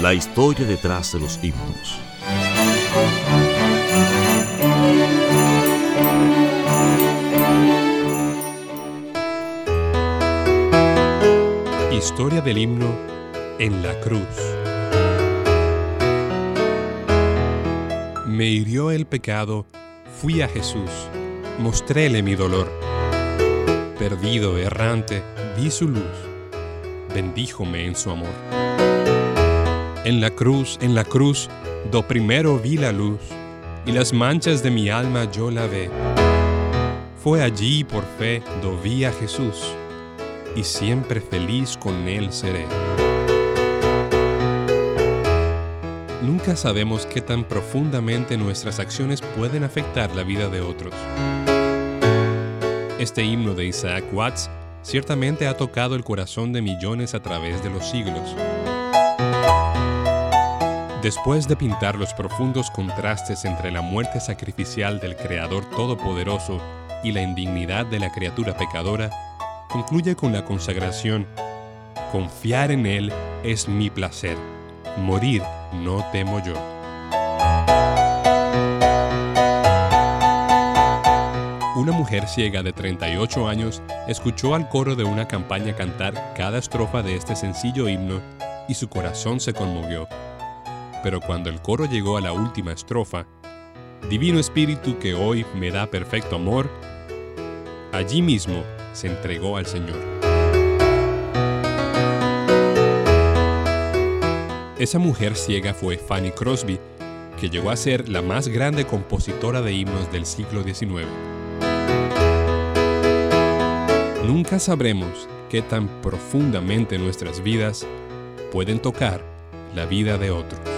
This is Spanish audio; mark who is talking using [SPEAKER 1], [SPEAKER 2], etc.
[SPEAKER 1] La historia detrás de los himnos.
[SPEAKER 2] Historia del himno en la cruz. Me hirió el pecado, fui a Jesús, mostréle mi dolor. Perdido, errante, vi su luz, bendíjome en su amor. En la cruz, en la cruz, do primero vi la luz, y las manchas de mi alma yo la ve. Fue allí por fe do vi a Jesús, y siempre feliz con él seré. Nunca sabemos qué tan profundamente nuestras acciones pueden afectar la vida de otros. Este himno de Isaac Watts ciertamente ha tocado el corazón de millones a través de los siglos. Después de pintar los profundos contrastes entre la muerte sacrificial del Creador Todopoderoso y la indignidad de la criatura pecadora, concluye con la consagración, Confiar en Él es mi placer, morir no temo yo. Una mujer ciega de 38 años escuchó al coro de una campaña cantar cada estrofa de este sencillo himno y su corazón se conmovió. Pero cuando el coro llegó a la última estrofa, Divino Espíritu que hoy me da perfecto amor, allí mismo se entregó al Señor. Esa mujer ciega fue Fanny Crosby, que llegó a ser la más grande compositora de himnos del siglo XIX. Nunca sabremos qué tan profundamente nuestras vidas pueden tocar la vida de otros.